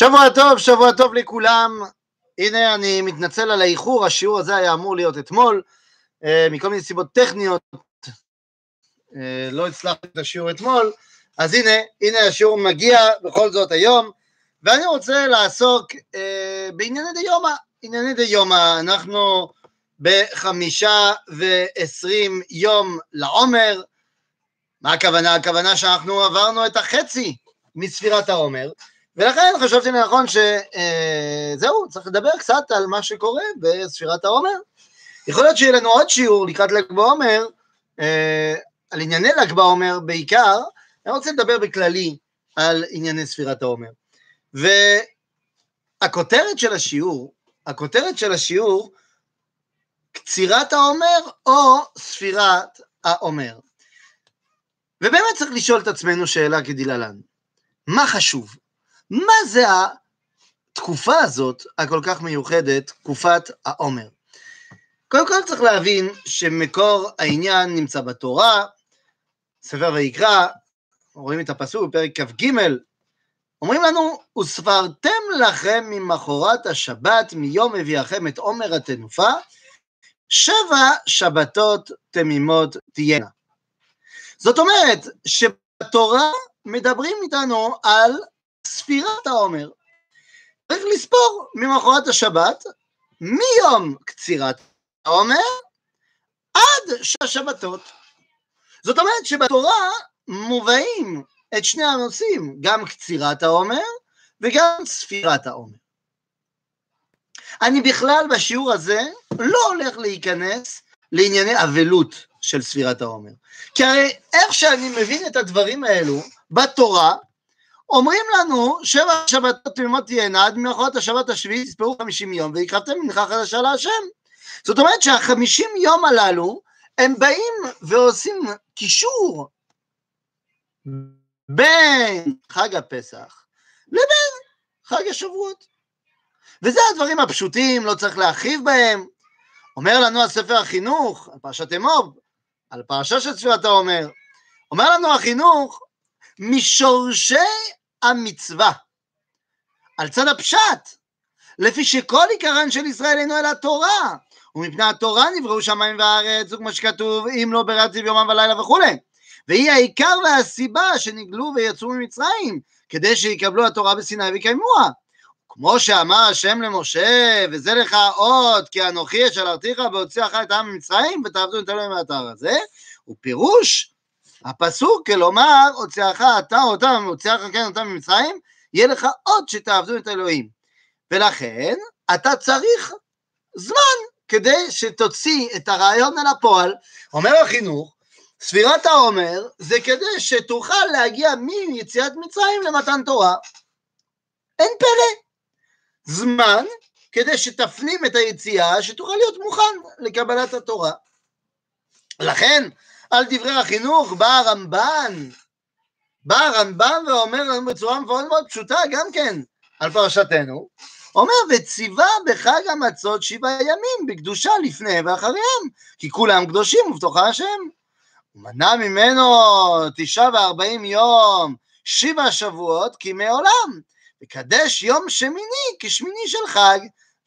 שבוע טוב, שבוע טוב לכולם. הנה, אני מתנצל על האיחור, השיעור הזה היה אמור להיות אתמול, אה, מכל מיני סיבות טכניות, אה, לא הצלחתי את השיעור אתמול, אז הנה, הנה השיעור מגיע בכל זאת היום, ואני רוצה לעסוק אה, בענייני דיומא. ענייני דיומא, אנחנו בחמישה ועשרים יום לעומר, מה הכוונה? הכוונה שאנחנו עברנו את החצי מספירת העומר, ולכן חשבתי לנכון שזהו, צריך לדבר קצת על מה שקורה בספירת העומר. יכול להיות שיהיה לנו עוד שיעור לקראת ל"ג בעומר, אה, על ענייני ל"ג בעומר בעיקר, אני רוצה לדבר בכללי על ענייני ספירת העומר. והכותרת של השיעור, הכותרת של השיעור, קצירת העומר או ספירת העומר. ובאמת צריך לשאול את עצמנו שאלה כדלהלן, מה חשוב? מה זה התקופה הזאת, הכל כך מיוחדת, תקופת העומר? קודם כל צריך להבין שמקור העניין נמצא בתורה, ספר ויקרא, רואים את הפסוק בפרק כ"ג, אומרים לנו, וספרתם לכם ממחרת השבת מיום הביאכם את עומר התנופה, שבע שבתות תמימות תהיינה. זאת אומרת שבתורה מדברים איתנו על ספירת העומר. צריך לספור ממחרת השבת, מיום קצירת העומר עד שהשבתות. זאת אומרת שבתורה מובאים את שני הנושאים, גם קצירת העומר וגם ספירת העומר. אני בכלל בשיעור הזה לא הולך להיכנס לענייני אבלות של ספירת העומר. כי הרי איך שאני מבין את הדברים האלו בתורה, אומרים לנו, שבע שבתות תמימות תהיינה, עד מאחורת השבת השביעית תספרו חמישים יום, והקרבתם מנחה חדשה להשם. זאת אומרת שהחמישים יום הללו, הם באים ועושים קישור בין חג הפסח לבין חג השבועות. וזה הדברים הפשוטים, לא צריך להרחיב בהם. אומר לנו הספר החינוך, על פרשת אמוב, על פרשה של צפירת העומר, אומר לנו החינוך, משורשי המצווה. על צד הפשט, לפי שכל עיקרן של ישראל אינו אלא תורה, ומפני התורה נבראו שמיים וארץ, וכמו שכתוב, אם לא ברציב יומם ולילה וכולי. והיא העיקר והסיבה שנגלו ויצאו ממצרים, כדי שיקבלו התורה בסיני ויקיימוה. כמו שאמר השם למשה, וזה לך עוד, כי אנוכי אשלרתיך בהוציאך את העם ממצרים, ותעבדו את אלוהים מהאתר הזה, הוא פירוש הפסוק, כלומר, הוציאך אתה אותם, הוציאך כן אותם ממצרים, יהיה לך עוד שתעבדו את אלוהים. ולכן, אתה צריך זמן כדי שתוציא את הרעיון אל הפועל. אומר החינוך, ספירת העומר זה כדי שתוכל להגיע מיציאת מצרים למתן תורה. אין פלא. זמן כדי שתפנים את היציאה, שתוכל להיות מוכן לקבלת התורה. לכן, על דברי החינוך, בא הרמב"ן, בא הרמב"ן ואומר לנו בצורה מאוד מאוד פשוטה גם כן על פרשתנו, אומר, וציווה בחג המצות שבעה ימים בקדושה לפני ואחריהם, כי כולם קדושים ובתוכה השם. ומנע ממנו תשעה וארבעים יום, שבע שבועות כימי עולם, וקדש יום שמיני כשמיני של חג,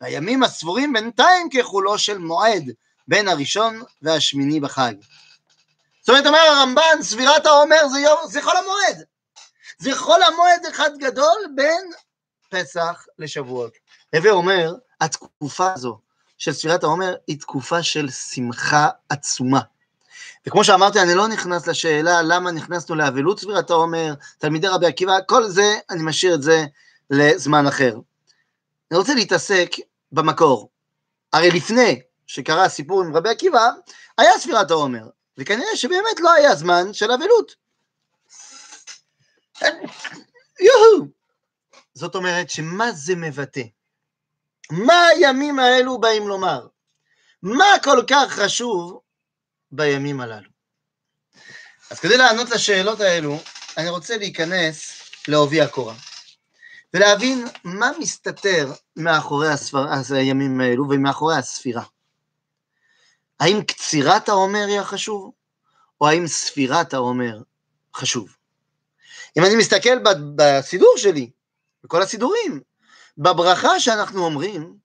והימים הספורים בינתיים כחולו של מועד, בין הראשון והשמיני בחג. זאת אומרת, אומר הרמב"ן, סבירת העומר זה, יום, זה חול המועד. זה חול המועד אחד גדול בין פסח לשבועות. הווה אומר, התקופה הזו של ספירת העומר היא תקופה של שמחה עצומה. וכמו שאמרתי, אני לא נכנס לשאלה למה נכנסנו לאבלות ספירת העומר, תלמידי רבי עקיבא, כל זה, אני משאיר את זה לזמן אחר. אני רוצה להתעסק במקור. הרי לפני שקרה הסיפור עם רבי עקיבא, היה ספירת העומר. וכנראה שבאמת לא היה זמן של אבלות. יוהו! זאת אומרת שמה זה מבטא? מה הימים האלו באים לומר? מה כל כך חשוב בימים הללו? אז כדי לענות לשאלות האלו, אני רוצה להיכנס לעובי הקורה, ולהבין מה מסתתר מאחורי הספר... הימים האלו ומאחורי הספירה. האם קצירת העומר היא החשוב, או האם ספירת העומר חשוב? אם אני מסתכל בסידור שלי, בכל הסידורים. בברכה שאנחנו אומרים,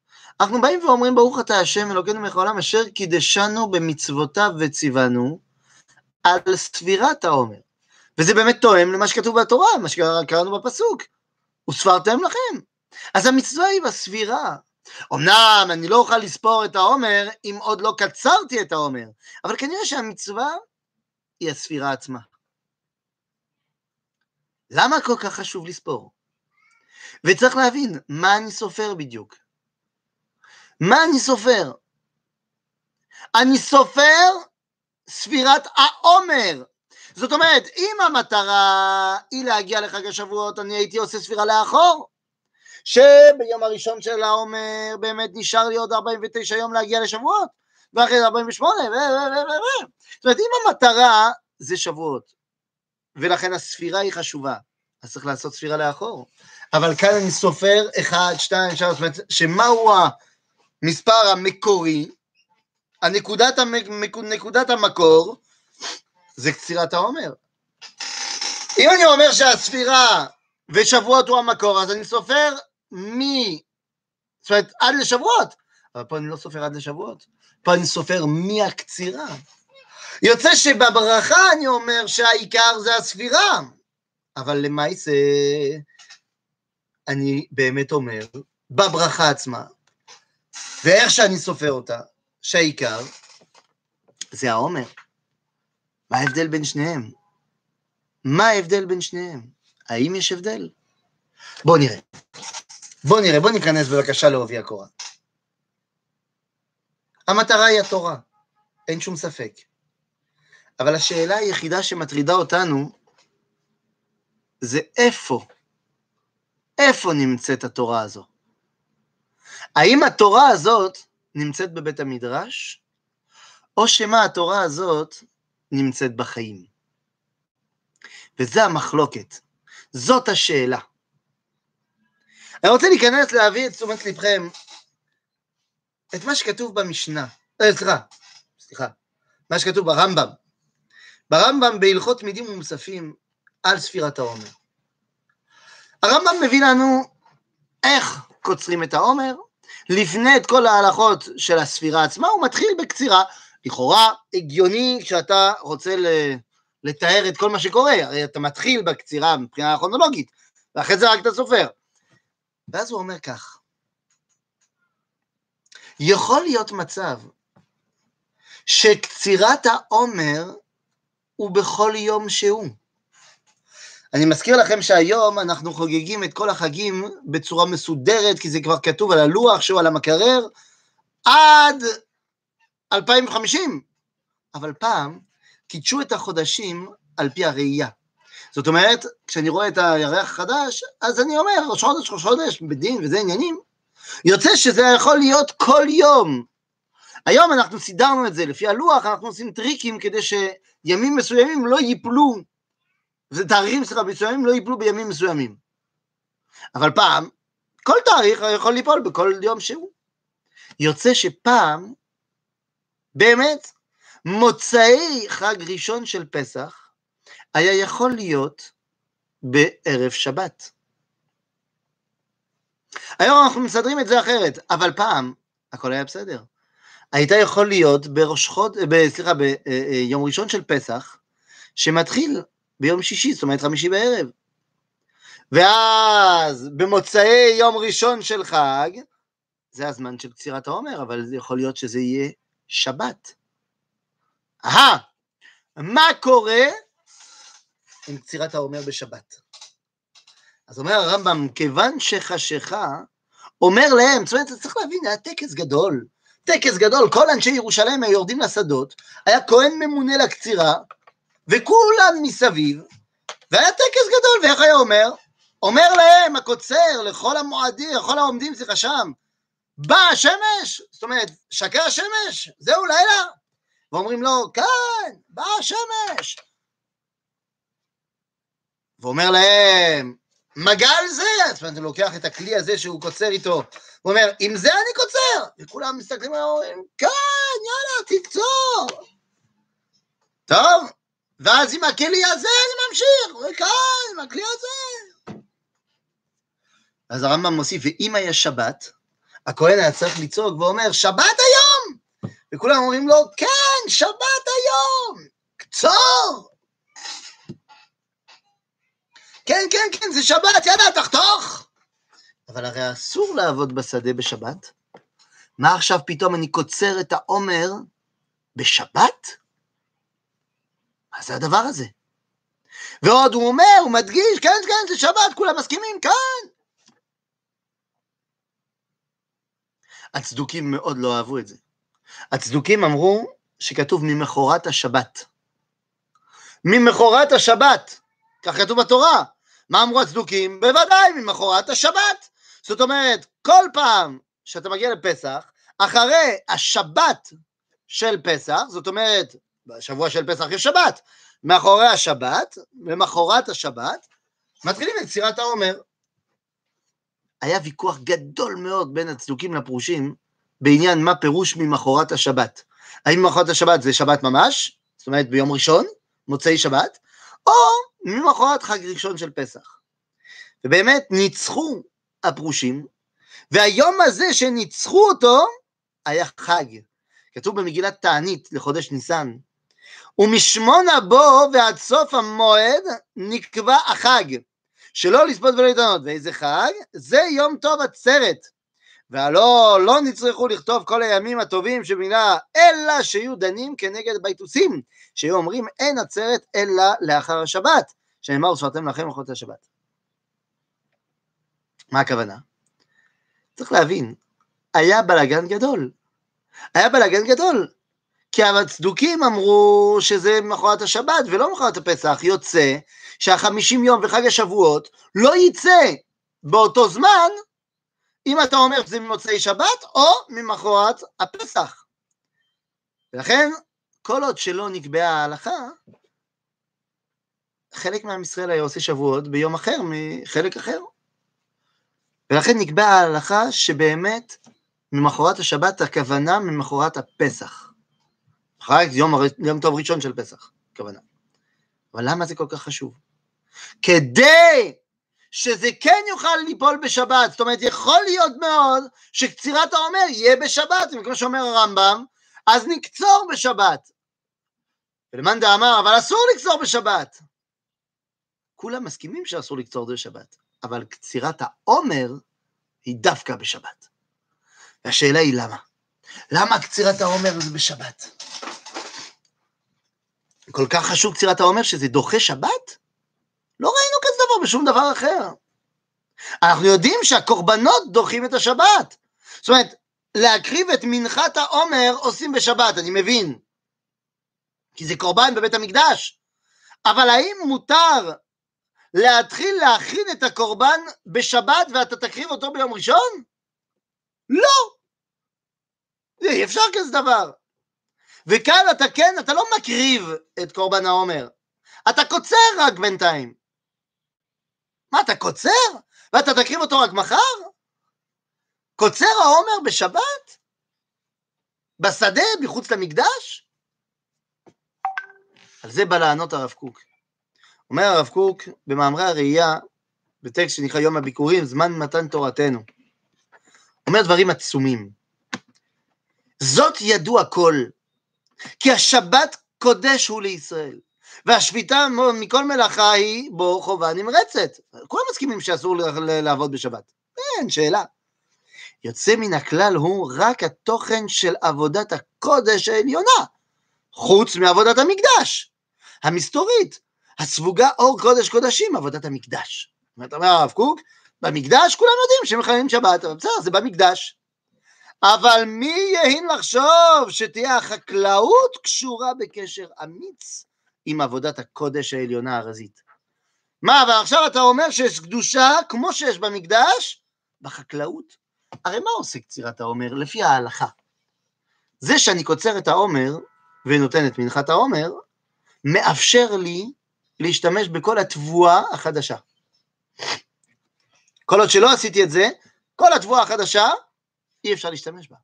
אנחנו באים ואומרים, ברוך אתה השם אלוקינו מלך העולם, אשר קידשנו במצוותיו וציוונו על ספירת העומר. וזה באמת תואם למה שכתוב בתורה, מה שקראנו בפסוק. וספרתם לכם. אז המצווה היא בספירה. אמנם אני לא אוכל לספור את העומר אם עוד לא קצרתי את העומר, אבל כנראה שהמצווה היא הספירה עצמה. למה כל כך חשוב לספור? וצריך להבין, מה אני סופר בדיוק? מה אני סופר? אני סופר ספירת העומר. זאת אומרת, אם המטרה היא להגיע לחג השבועות, אני הייתי עושה ספירה לאחור. שביום הראשון של העומר באמת נשאר לי עוד 49 יום להגיע לשבועות, ואחרי זה 48, ו... ו... ו... ו... זאת אומרת, אם המטרה זה שבועות, ולכן הספירה היא חשובה, אז צריך לעשות ספירה לאחור. אבל כאן אני סופר 1, 2, 3, זאת אומרת, שמהו המספר המקורי, הנקודת, המק... נקודת המקור, זה קצירת העומר. אם אני אומר שהספירה ושבועות הוא המקור, אז אני סופר מ... זאת אומרת, עד לשבועות. אבל פה אני לא סופר עד לשבועות, פה אני סופר מהקצירה. יוצא שבברכה אני אומר שהעיקר זה הספירה, אבל למעשה אני באמת אומר, בברכה עצמה, ואיך שאני סופר אותה, שהעיקר זה העומר. מה ההבדל בין שניהם? מה ההבדל בין שניהם? האם יש הבדל? בואו נראה. בואו נראה, בואו ניכנס בבקשה לעובי הקורה. המטרה היא התורה, אין שום ספק. אבל השאלה היחידה שמטרידה אותנו זה איפה, איפה נמצאת התורה הזו? האם התורה הזאת נמצאת בבית המדרש, או שמא התורה הזאת נמצאת בחיים? וזה המחלוקת, זאת השאלה. אני רוצה להיכנס להביא את תשומת לבכם את מה שכתוב במשנה, אה, סליחה, סליחה, מה שכתוב ברמב"ם. ברמב"ם בהלכות מידים ומוספים על ספירת העומר. הרמב"ם מביא לנו איך קוצרים את העומר, לפני את כל ההלכות של הספירה עצמה, הוא מתחיל בקצירה, לכאורה הגיוני כשאתה רוצה לתאר את כל מה שקורה, הרי אתה מתחיל בקצירה מבחינה כרונולוגית, ואחרי זה רק אתה סופר. ואז הוא אומר כך, יכול להיות מצב שקצירת העומר הוא בכל יום שהוא. אני מזכיר לכם שהיום אנחנו חוגגים את כל החגים בצורה מסודרת, כי זה כבר כתוב על הלוח שהוא על המקרר, עד 2050. אבל פעם קידשו את החודשים על פי הראייה. זאת אומרת, כשאני רואה את הירח החדש, אז אני אומר, ראש חודש, ראש חודש, בדין וזה עניינים. יוצא שזה יכול להיות כל יום. היום אנחנו סידרנו את זה לפי הלוח, אנחנו עושים טריקים כדי שימים מסוימים לא ייפלו, תאריכים, סליחה, מסוימים לא ייפלו בימים מסוימים. אבל פעם, כל תאריך יכול ליפול בכל יום שהוא. יוצא שפעם, באמת, מוצאי חג ראשון של פסח, היה יכול להיות בערב שבת. היום אנחנו מסדרים את זה אחרת, אבל פעם הכל היה בסדר. היית יכול להיות בראש חוד... ב... סליחה, ביום ראשון של פסח, שמתחיל ביום שישי, זאת אומרת חמישי בערב. ואז במוצאי יום ראשון של חג, זה הזמן של קצירת העומר, אבל יכול להיות שזה יהיה שבת. אהה, מה קורה עם קצירת העומר בשבת. אז אומר הרמב"ם, כיוון שחשיכה, אומר להם, זאת אומרת, צריך להבין, היה טקס גדול, טקס גדול, כל אנשי ירושלים היו יורדים לשדות, היה כהן ממונה לקצירה, וכולם מסביב, והיה טקס גדול, ואיך היה אומר? אומר להם הקוצר, לכל המועדים, לכל העומדים, סליחה שם, באה השמש, זאת אומרת, שקע השמש, זהו לילה. ואומרים לו, כן, באה השמש, ואומר להם, מגל זה, זאת אומרת, הוא לוקח את הכלי הזה שהוא קוצר איתו, הוא אומר, עם זה אני קוצר! וכולם מסתכלים עליו ואומרים, כן, יאללה, תקצור! טוב, ואז עם הכלי הזה אני ממשיך, וכאן, עם הכלי הזה. אז הרמב"ם מוסיף, ואם היה שבת, הכהן היה צריך לצעוק ואומר, שבת היום! וכולם אומרים לו, כן, שבת היום! קצור! כן, כן, כן, זה שבת, יאללה, תחתוך! אבל הרי אסור לעבוד בשדה בשבת. מה עכשיו פתאום אני קוצר את העומר בשבת? מה זה הדבר הזה? ועוד הוא אומר, הוא מדגיש, כן, כן, זה שבת, כולם מסכימים, כן. הצדוקים מאוד לא אהבו את זה. הצדוקים אמרו שכתוב ממחרת השבת. ממחרת השבת, כך כתוב בתורה. מה אמרו הצדוקים? בוודאי, ממחרת השבת. זאת אומרת, כל פעם שאתה מגיע לפסח, אחרי השבת של פסח, זאת אומרת, בשבוע של פסח יש שבת, מאחורי השבת, למחרת השבת, מתחילים את סירת העומר. היה ויכוח גדול מאוד בין הצדוקים לפרושים בעניין מה פירוש ממחרת השבת. האם ממחרת השבת זה שבת ממש, זאת אומרת ביום ראשון, מוצאי שבת, או ממחרת חג ראשון של פסח. ובאמת ניצחו הפרושים, והיום הזה שניצחו אותו היה חג. כתוב במגילת תענית לחודש ניסן, ומשמונה בו ועד סוף המועד נקבע החג, שלא לספות ולא להתענות. ואיזה חג? זה יום טוב עצרת. והלא לא נצטרכו לכתוב כל הימים הטובים שבמילה, אלא שיהיו דנים כנגד ביתוסים, שיהיו אומרים אין עצרת אלא לאחר השבת, שנאמר וספרתם לכם לכל השבת. מה הכוונה? צריך להבין, היה בלאגן גדול. היה בלאגן גדול. כי הצדוקים אמרו שזה מחרת השבת ולא מחרת הפסח, יוצא שהחמישים יום וחג השבועות לא יצא באותו זמן, אם אתה אומר שזה ממוצאי שבת או ממחרת הפסח. ולכן, כל עוד שלא נקבעה ההלכה, חלק מעם ישראל היה עושה שבועות ביום אחר מחלק אחר. ולכן נקבעה ההלכה שבאמת ממחרת השבת הכוונה ממחרת הפסח. חג יום, יום טוב ראשון של פסח, הכוונה. אבל למה זה כל כך חשוב? כדי שזה כן יוכל ליפול בשבת, זאת אומרת, יכול להיות מאוד שקצירת העומר יהיה בשבת, כמו שאומר הרמב"ם, אז נקצור בשבת. ולמאן דאמר, אבל אסור לקצור בשבת. כולם מסכימים שאסור לקצור בשבת, אבל קצירת העומר היא דווקא בשבת. והשאלה היא למה? למה קצירת העומר זה בשבת? כל כך חשוב קצירת העומר שזה דוחה שבת? לא ראינו בשום דבר אחר. אנחנו יודעים שהקורבנות דוחים את השבת. זאת אומרת, להקריב את מנחת העומר עושים בשבת, אני מבין. כי זה קורבן בבית המקדש. אבל האם מותר להתחיל להכין את הקורבן בשבת ואתה תקריב אותו ביום ראשון? לא. אי אפשר כזה דבר. וכאן אתה כן, אתה לא מקריב את קורבן העומר, אתה קוצר רק בינתיים. מה, אתה קוצר? ואתה תקריב אותו רק מחר? קוצר העומר בשבת? בשדה, מחוץ למקדש? על זה בא לענות הרב קוק. אומר הרב קוק במאמרי הראייה, בטקסט שנקרא יום הביקורים, זמן מתן תורתנו. אומר דברים עצומים. זאת ידוע כל, כי השבת קודש הוא לישראל, והשביתה מכל מלאכה היא בו חובה נמרצת. כולם מסכימים שאסור לעבוד בשבת, אין שאלה. יוצא מן הכלל הוא רק התוכן של עבודת הקודש העליונה, חוץ מעבודת המקדש, המסתורית, הספוגה אור קודש קודשים, עבודת המקדש. אומרת, אומר הרב קוק, במקדש כולם יודעים שהם מחללים שבת, אבל בסדר, זה במקדש. אבל מי יהין לחשוב שתהיה החקלאות קשורה בקשר אמיץ עם עבודת הקודש העליונה הרזית? מה, אבל עכשיו אתה אומר שיש קדושה כמו שיש במקדש? בחקלאות? הרי מה עושה קצירת העומר? לפי ההלכה. זה שאני קוצר את העומר ונותן את מנחת העומר, מאפשר לי להשתמש בכל התבואה החדשה. כל עוד שלא עשיתי את זה, כל התבואה החדשה אי אפשר להשתמש בה.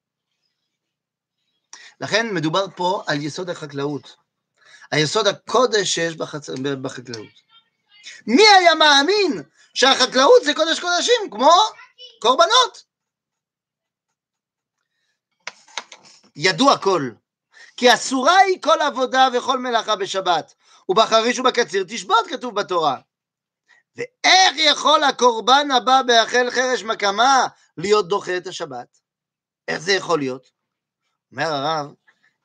לכן מדובר פה על יסוד החקלאות, היסוד הקודש שיש בחצ... בחקלאות. מי היה מאמין שהחקלאות זה קודש קודשים, כמו קורבנות? ידוע כל, כי אסורה היא כל עבודה וכל מלאכה בשבת, ובחריש ובקציר תשבות, כתוב בתורה. ואיך יכול הקורבן הבא בהחל חרש מקמה להיות דוחה את השבת? איך זה יכול להיות? אומר הרב,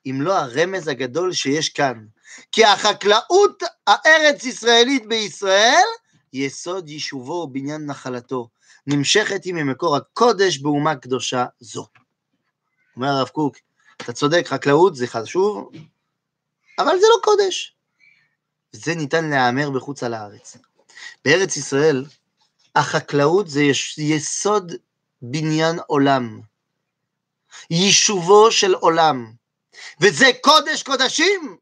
אם לא הרמז הגדול שיש כאן, כי החקלאות הארץ-ישראלית בישראל, יסוד יישובו ובניין נחלתו, נמשכת היא ממקור הקודש באומה קדושה זו. אומר הרב קוק, אתה צודק, חקלאות זה חשוב, אבל זה לא קודש. זה ניתן להיאמר בחוץ על הארץ. בארץ ישראל, החקלאות זה יסוד בניין עולם, יישובו של עולם, וזה קודש קודשים.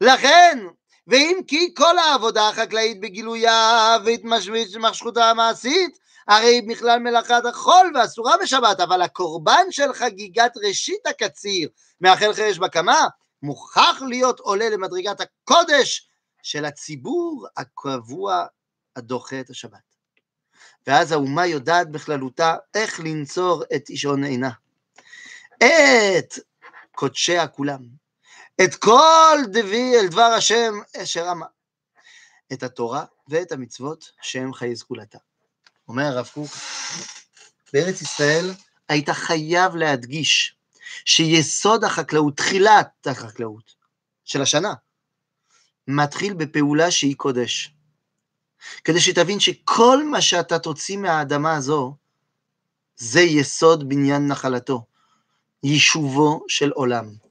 לכן, ואם כי כל העבודה החקלאית בגילויה והתמשכותה המעשית, הרי בכלל מלאכת החול ואסורה בשבת, אבל הקורבן של חגיגת ראשית הקציר מאחל חרש בקמה, מוכרח להיות עולה למדרגת הקודש של הציבור הקבוע הדוחה את השבת. ואז האומה יודעת בכללותה איך לנצור את אישון עינה. את קודשיה כולם, את כל דבי אל דבר השם אשר אמר, את התורה ואת המצוות שהם חיי סגולתה. אומר הרב קוק, בארץ ישראל היית חייב להדגיש שיסוד החקלאות, תחילת החקלאות של השנה, מתחיל בפעולה שהיא קודש. כדי שתבין שכל מה שאתה תוציא מהאדמה הזו, זה יסוד בניין נחלתו, יישובו של עולם.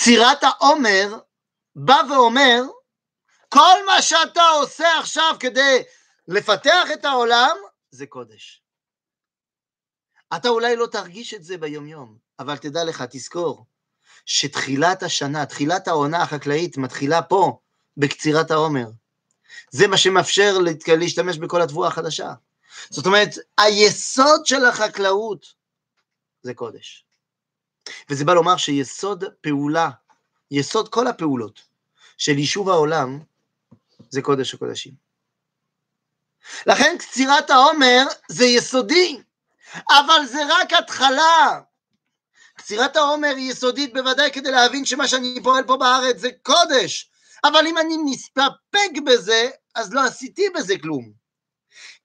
קצירת העומר בא ואומר, כל מה שאתה עושה עכשיו כדי לפתח את העולם, זה קודש. אתה אולי לא תרגיש את זה ביומיום, אבל תדע לך, תזכור, שתחילת השנה, תחילת העונה החקלאית מתחילה פה, בקצירת העומר. זה מה שמאפשר להשתמש בכל התבואה החדשה. זאת אומרת, היסוד של החקלאות זה קודש. וזה בא לומר שיסוד פעולה, יסוד כל הפעולות של יישוב העולם, זה קודש הקודשים. לכן קצירת העומר זה יסודי, אבל זה רק התחלה. קצירת העומר היא יסודית בוודאי כדי להבין שמה שאני פועל פה בארץ זה קודש, אבל אם אני מסתפק בזה, אז לא עשיתי בזה כלום.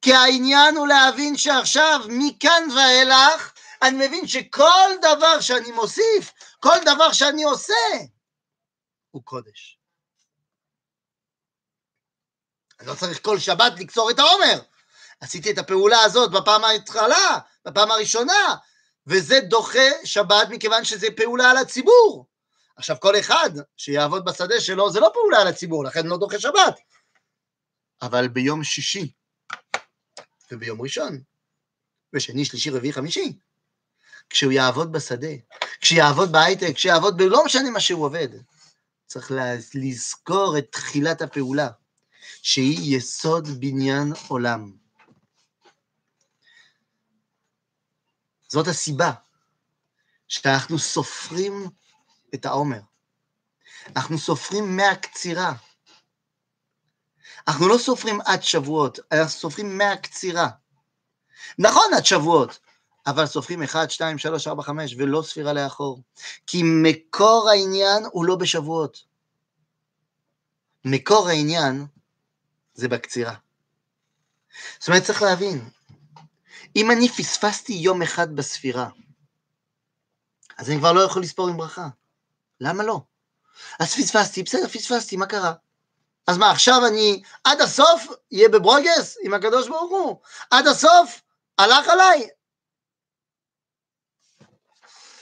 כי העניין הוא להבין שעכשיו, מכאן ואילך, אני מבין שכל דבר שאני מוסיף, כל דבר שאני עושה, הוא קודש. אני לא צריך כל שבת לקצור את העומר. עשיתי את הפעולה הזאת בפעם ההתחלה, בפעם הראשונה, וזה דוחה שבת מכיוון שזה פעולה על הציבור. עכשיו, כל אחד שיעבוד בשדה שלו, זה לא פעולה על הציבור, לכן לא דוחה שבת. אבל ביום שישי וביום ראשון, ושני, שלישי, רביעי, חמישי, כשהוא יעבוד בשדה, כשיעבוד בהייטק, כשיעבוד בלא משנה מה שהוא עובד, צריך לזכור את תחילת הפעולה, שהיא יסוד בניין עולם. זאת הסיבה שאנחנו סופרים את העומר. אנחנו סופרים מהקצירה. אנחנו לא סופרים עד שבועות, אנחנו סופרים מהקצירה. נכון, עד שבועות, אבל סופרים 1, 2, 3, 4, 5, ולא ספירה לאחור. כי מקור העניין הוא לא בשבועות. מקור העניין זה בקצירה. זאת אומרת, צריך להבין, אם אני פספסתי יום אחד בספירה, אז אני כבר לא יכול לספור עם ברכה. למה לא? אז פספסתי, בסדר, פספסתי, מה קרה? אז מה, עכשיו אני עד הסוף אהיה בברוגס עם הקדוש ברוך הוא? עד הסוף הלך עליי?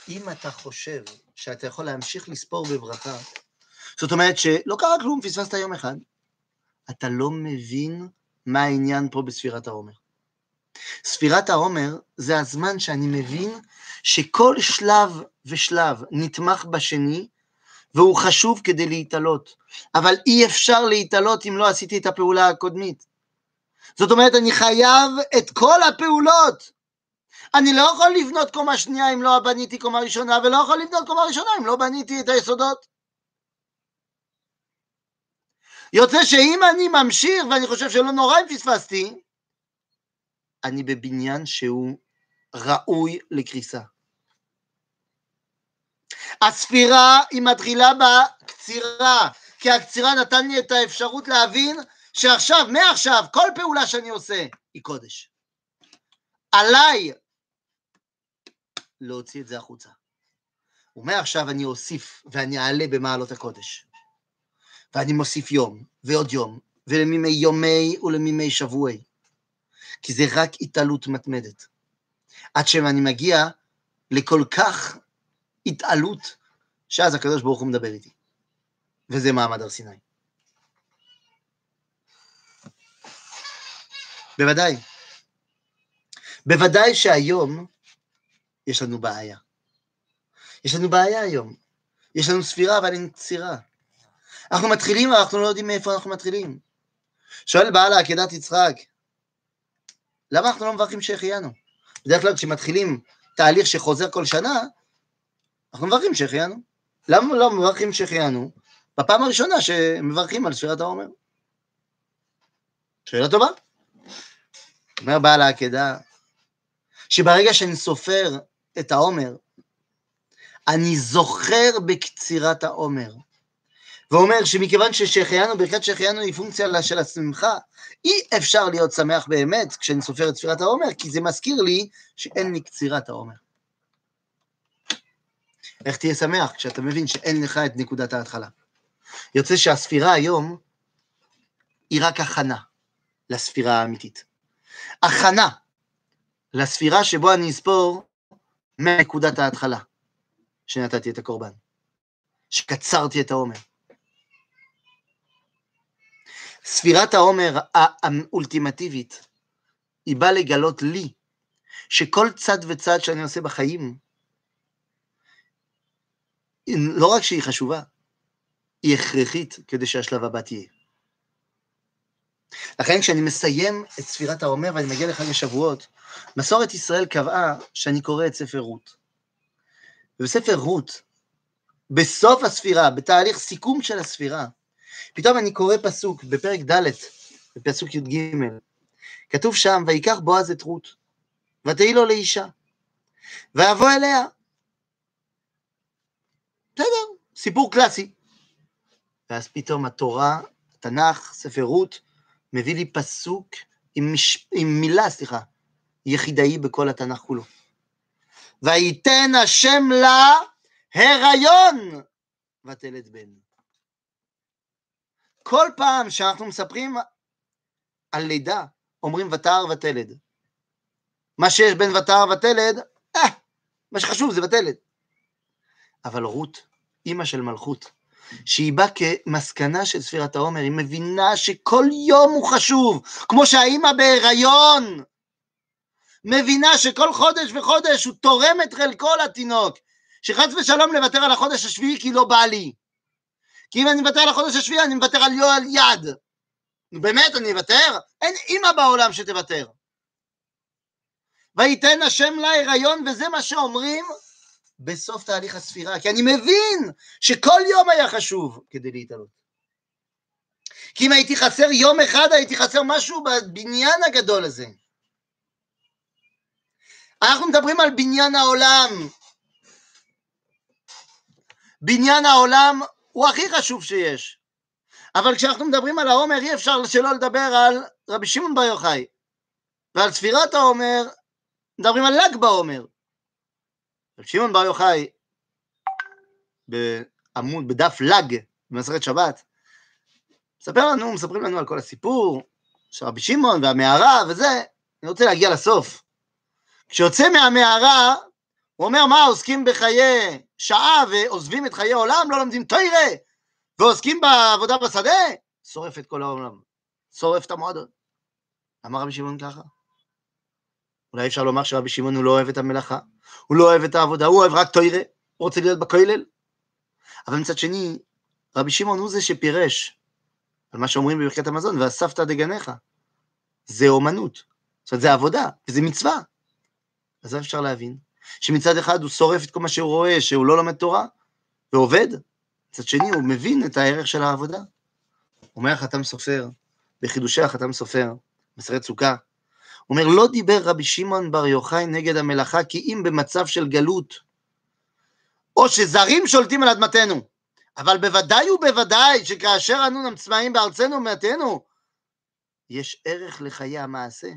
אם אתה חושב שאתה יכול להמשיך לספור בברכה, זאת אומרת שלא קרה כלום, פספסת יום אחד, אתה לא מבין מה העניין פה בספירת העומר. ספירת העומר זה הזמן שאני מבין שכל שלב ושלב נתמך בשני, והוא חשוב כדי להתעלות. אבל אי אפשר להתעלות אם לא עשיתי את הפעולה הקודמית. זאת אומרת, אני חייב את כל הפעולות. אני לא יכול לבנות קומה שנייה אם לא בניתי קומה ראשונה, ולא יכול לבנות קומה ראשונה אם לא בניתי את היסודות. יוצא שאם אני ממשיך ואני חושב שלא נורא אם פספסתי, אני בבניין שהוא ראוי לקריסה. הספירה היא מתחילה בקצירה, כי הקצירה נתן לי את האפשרות להבין שעכשיו, מעכשיו, כל פעולה שאני עושה היא קודש. עליי להוציא את זה החוצה. ומעכשיו אני אוסיף ואני אעלה במעלות הקודש. ואני מוסיף יום, ועוד יום, ולמימי יומי ולמימי שבועי. כי זה רק התעלות מתמדת. עד שאני מגיע לכל כך התעלות, שאז הקדוש ברוך הוא מדבר איתי. וזה מעמד הר סיני. בוודאי. בוודאי שהיום יש לנו בעיה. יש לנו בעיה היום. יש לנו ספירה אבל אין קצירה. אנחנו מתחילים, אבל אנחנו לא יודעים מאיפה אנחנו מתחילים. שואל בעל העקדת יצחק, למה אנחנו לא מברכים שהחיינו? בדרך כלל כשמתחילים תהליך שחוזר כל שנה, אנחנו מברכים שהחיינו. למה לא מברכים שהחיינו? בפעם הראשונה שמברכים על ספירת העומר. שאלה טובה. אומר בעל העקדה, שברגע שאני סופר את העומר, אני זוכר בקצירת העומר. ואומר שמכיוון ששהחיינו, ברכת שהחיינו היא פונקציה של השמחה, אי אפשר להיות שמח באמת כשאני סופר את ספירת העומר, כי זה מזכיר לי שאין לי קצירת העומר. איך תהיה שמח כשאתה מבין שאין לך את נקודת ההתחלה? יוצא שהספירה היום היא רק הכנה לספירה האמיתית. הכנה לספירה שבו אני אספור מנקודת ההתחלה שנתתי את הקורבן, שקצרתי את העומר. ספירת העומר האולטימטיבית, היא באה לגלות לי שכל צד וצד שאני עושה בחיים, לא רק שהיא חשובה, היא הכרחית כדי שהשלב הבא תהיה. לכן כשאני מסיים את ספירת העומר ואני מגיע לחג השבועות, מסורת ישראל קבעה שאני קורא את ספר רות. ובספר רות, בסוף הספירה, בתהליך סיכום של הספירה, פתאום אני קורא פסוק בפרק ד', בפסוק י"ג, כתוב שם, ויקח בועז את רות, ותהי לו לאישה, ויבוא אליה. בסדר, סיפור קלאסי. ואז פתאום התורה, התנ"ך, ספר רות, מביא לי פסוק עם, מש... עם מילה, סליחה, יחידאי בכל התנ"ך כולו. ויתן השם לה הריון ותלד בן. כל פעם שאנחנו מספרים על לידה, אומרים ותער ותלד. מה שיש בין ותער ותלד, אה, מה שחשוב זה ותלד. אבל רות, אימא של מלכות, שהיא באה כמסקנה של ספירת העומר, היא מבינה שכל יום הוא חשוב, כמו שהאימא בהיריון מבינה שכל חודש וחודש הוא תורם את חלקו לתינוק, שחס ושלום לוותר על החודש השביעי כי לא בא לי. כי אם אני מוותר על החודש השביעי, אני מוותר על יואל יד. באמת, אני אוותר? אין אימא בעולם שתוותר. ויתן השם לה הריון, וזה מה שאומרים בסוף תהליך הספירה, כי אני מבין שכל יום היה חשוב כדי להתעלות. כי אם הייתי חסר יום אחד, הייתי חסר משהו בבניין הגדול הזה. אנחנו מדברים על בניין העולם. בניין העולם הוא הכי חשוב שיש. אבל כשאנחנו מדברים על העומר, אי אפשר שלא לדבר על רבי שמעון בר יוחאי. ועל ספירת העומר, מדברים על ל"ג בעומר. רבי שמעון בר יוחאי, בעמוד, בדף ל"ג, במסכת שבת, מספר לנו, מספרים לנו על כל הסיפור של רבי שמעון והמערה וזה, אני רוצה להגיע לסוף. כשיוצא מהמערה, הוא אומר, מה, עוסקים בחיי שעה ועוזבים את חיי עולם, לא לומדים תוירה, ועוסקים בעבודה בשדה? שורף את כל העולם, שורף את המועדון. אמר רבי שמעון ככה? אולי אפשר לומר שרבי שמעון הוא לא אוהב את המלאכה, הוא לא אוהב את העבודה, הוא אוהב רק תוירה, הוא רוצה להיות בכולל. אבל מצד שני, רבי שמעון הוא זה שפירש על מה שאומרים בברכת המזון, ואספת דגניך. זה אומנות, זאת אומרת, זה עבודה, וזה מצווה. אז אפשר להבין שמצד אחד הוא שורף את כל מה שהוא רואה, שהוא לא לומד תורה, ועובד, מצד שני הוא מבין את הערך של העבודה. אומר החתם סופר, בחידושי החתם סופר, מסרת סוכה, אומר, לא דיבר רבי שמעון בר יוחאי נגד המלאכה כי אם במצב של גלות, או שזרים שולטים על אדמתנו, אבל בוודאי ובוודאי שכאשר אנו נמצאים בארצנו ומעטנו, יש ערך לחיי המעשה,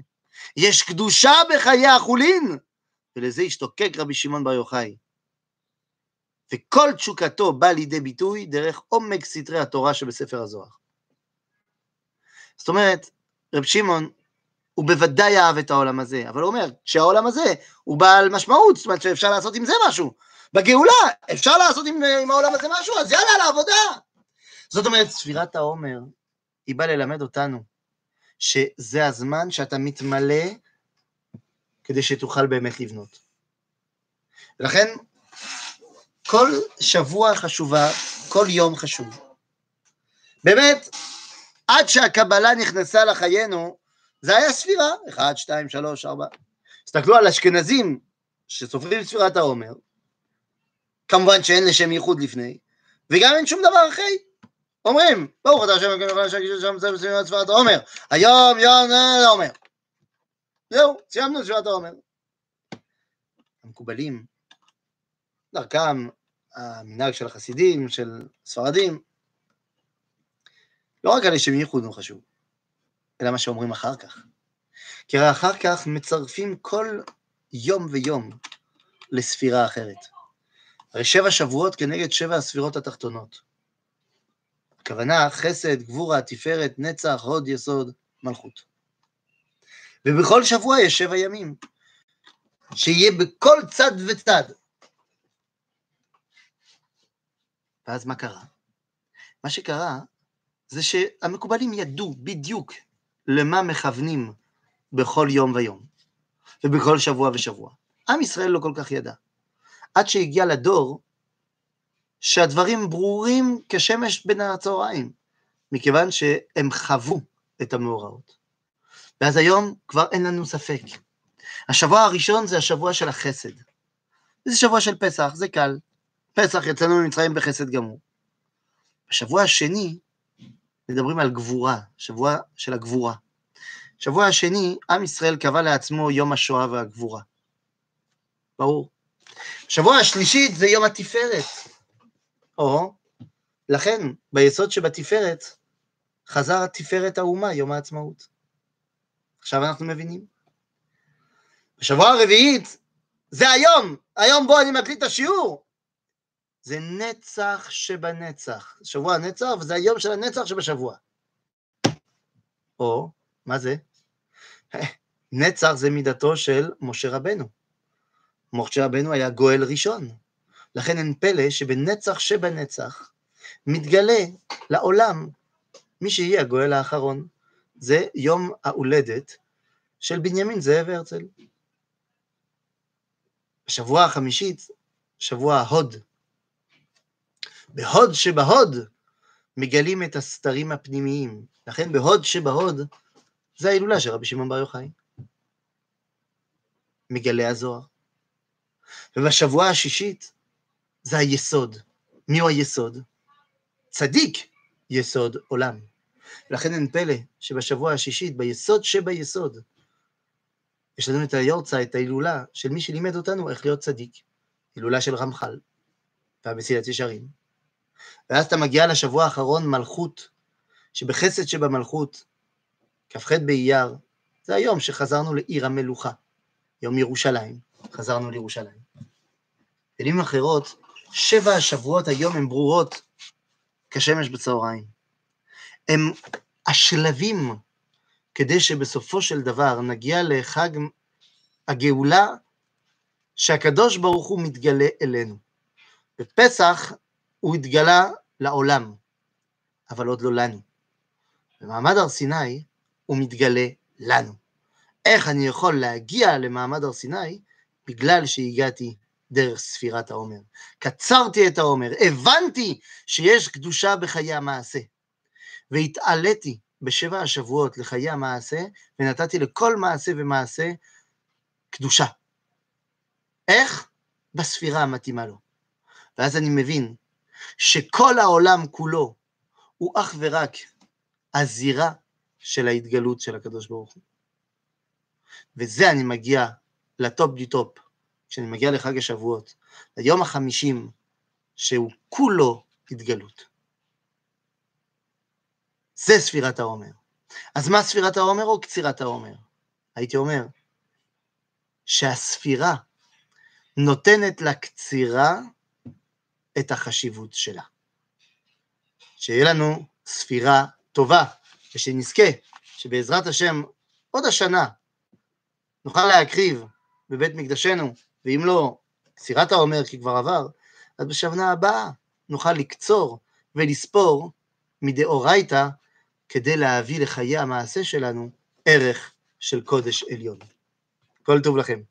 יש קדושה בחיי החולין, ולזה השתוקק רבי שמעון בר יוחאי. וכל תשוקתו בא לידי ביטוי דרך עומק סתרי התורה שבספר הזוהר. זאת אומרת, רב שמעון, הוא בוודאי אהב את העולם הזה, אבל הוא אומר שהעולם הזה הוא בעל משמעות, זאת אומרת שאפשר לעשות עם זה משהו. בגאולה אפשר לעשות עם, עם העולם הזה משהו, אז יאללה, לעבודה. זאת אומרת, ספירת העומר, היא באה ללמד אותנו שזה הזמן שאתה מתמלא כדי שתוכל באמת לבנות. ולכן, כל שבוע חשובה, כל יום חשוב. באמת, עד שהקבלה נכנסה לחיינו, זה היה ספירה, 1, 2, 3, 4. תסתכלו על אשכנזים שסופרים ספירת העומר, כמובן שאין לשם ייחוד לפני, וגם אין שום דבר אחרי. אומרים, ברוך אתה השם וכן שהגיש שם זה בסביבת ספירת העומר, היום יום העומר. זהו, סיימנו את ספירת העומר. המקובלים, דרכם, המנהג של החסידים, של ספרדים, לא רק על לשם ייחוד הוא חשוב, אלא מה שאומרים אחר כך. כי הרי אחר כך מצרפים כל יום ויום לספירה אחרת. הרי שבע שבועות כנגד שבע הספירות התחתונות. הכוונה חסד, גבורה, תפארת, נצח, הוד, יסוד, מלכות. ובכל שבוע יש שבע ימים, שיהיה בכל צד וצד. ואז מה קרה? מה שקרה זה שהמקובלים ידעו בדיוק למה מכוונים בכל יום ויום, ובכל שבוע ושבוע. עם ישראל לא כל כך ידע. עד שהגיע לדור שהדברים ברורים כשמש בין הצהריים, מכיוון שהם חוו את המאורעות. ואז היום כבר אין לנו ספק. השבוע הראשון זה השבוע של החסד. זה שבוע של פסח, זה קל. פסח יצאנו ממצרים בחסד גמור. בשבוע השני מדברים על גבורה, שבוע של הגבורה. שבוע השני, עם ישראל קבע לעצמו יום השואה והגבורה. ברור. שבוע השלישית זה יום התפארת. או, לכן, ביסוד שבתפארת, חזר התפארת האומה, יום העצמאות. עכשיו אנחנו מבינים. בשבוע הרביעית, זה היום, היום בו אני מקליט את השיעור. זה נצח שבנצח. שבוע הנצח, וזה היום של הנצח שבשבוע. או, מה זה? נצח זה מידתו של משה רבנו. משה רבנו היה גואל ראשון. לכן אין פלא שבנצח שבנצח מתגלה לעולם מי שיהיה הגואל האחרון. זה יום ההולדת של בנימין זאב הרצל. בשבוע החמישית, שבוע ההוד. בהוד שבהוד מגלים את הסתרים הפנימיים. לכן בהוד שבהוד זה ההילולה של רבי שמעון בר יוחאי. מגלה הזוהר. ובשבוע השישית זה היסוד. מיהו היסוד? צדיק יסוד עולם. ולכן אין פלא שבשבוע השישית, ביסוד שביסוד, יש לנו את היורצה, את ההילולה של מי שלימד אותנו איך להיות צדיק. הילולה של רמח"ל והמסילת ישרים. ואז אתה מגיע לשבוע האחרון, מלכות, שבחסד שבמלכות, כ"ח באייר, זה היום שחזרנו לעיר המלוכה, יום ירושלים, חזרנו לירושלים. במילים אחרות, שבע השבועות היום הן ברורות כשמש בצהריים. הם השלבים כדי שבסופו של דבר נגיע לחג הגאולה שהקדוש ברוך הוא מתגלה אלינו. בפסח הוא התגלה לעולם, אבל עוד לא לנו. במעמד הר סיני הוא מתגלה לנו. איך אני יכול להגיע למעמד הר סיני? בגלל שהגעתי דרך ספירת העומר. קצרתי את העומר, הבנתי שיש קדושה בחיי המעשה, והתעליתי בשבע השבועות לחיי המעשה, ונתתי לכל מעשה ומעשה קדושה. איך? בספירה המתאימה לו. ואז אני מבין שכל העולם כולו הוא אך ורק הזירה של ההתגלות של הקדוש ברוך הוא. וזה אני מגיע ל top de top, כשאני מגיע לחג השבועות, ליום החמישים, שהוא כולו התגלות. זה ספירת העומר. אז מה ספירת העומר או קצירת העומר? הייתי אומר שהספירה נותנת לקצירה את החשיבות שלה. שיהיה לנו ספירה טובה, ושנזכה שבעזרת השם עוד השנה נוכל להקריב בבית מקדשנו, ואם לא, קצירת העומר כי כבר עבר, אז בשנה הבאה נוכל לקצור ולספור מדאורייתא כדי להביא לחיי המעשה שלנו ערך של קודש עליון. כל טוב לכם.